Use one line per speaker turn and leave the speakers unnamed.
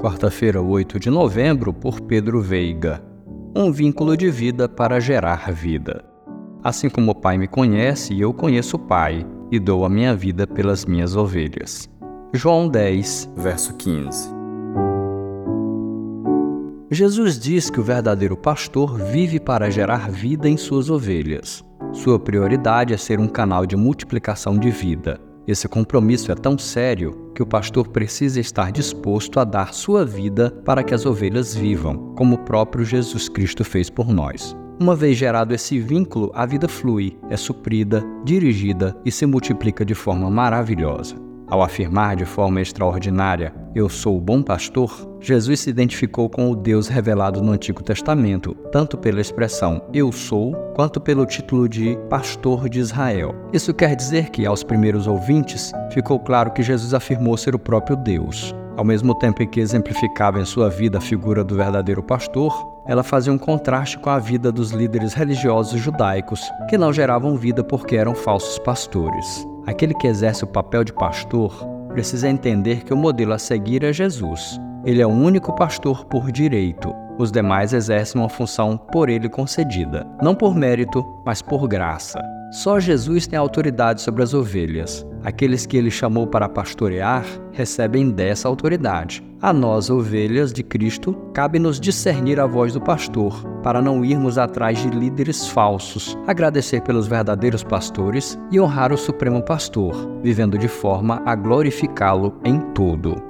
quarta-feira, 8 de novembro, por Pedro Veiga. Um vínculo de vida para gerar vida. Assim como o Pai me conhece, eu conheço o Pai e dou a minha vida pelas minhas ovelhas. João 10, verso 15. Jesus diz que o verdadeiro pastor vive para gerar vida em suas ovelhas. Sua prioridade é ser um canal de multiplicação de vida. Esse compromisso é tão sério que o pastor precisa estar disposto a dar sua vida para que as ovelhas vivam, como o próprio Jesus Cristo fez por nós. Uma vez gerado esse vínculo, a vida flui, é suprida, dirigida e se multiplica de forma maravilhosa. Ao afirmar de forma extraordinária, Eu sou o bom pastor, Jesus se identificou com o Deus revelado no Antigo Testamento, tanto pela expressão Eu sou, quanto pelo título de Pastor de Israel. Isso quer dizer que, aos primeiros ouvintes, ficou claro que Jesus afirmou ser o próprio Deus. Ao mesmo tempo em que exemplificava em sua vida a figura do verdadeiro pastor, ela fazia um contraste com a vida dos líderes religiosos judaicos, que não geravam vida porque eram falsos pastores. Aquele que exerce o papel de pastor precisa entender que o modelo a seguir é Jesus. Ele é o único pastor por direito. Os demais exercem uma função por ele concedida, não por mérito, mas por graça. Só Jesus tem autoridade sobre as ovelhas. Aqueles que ele chamou para pastorear recebem dessa autoridade. A nós, ovelhas de Cristo, cabe-nos discernir a voz do pastor, para não irmos atrás de líderes falsos, agradecer pelos verdadeiros pastores e honrar o Supremo Pastor, vivendo de forma a glorificá-lo em tudo.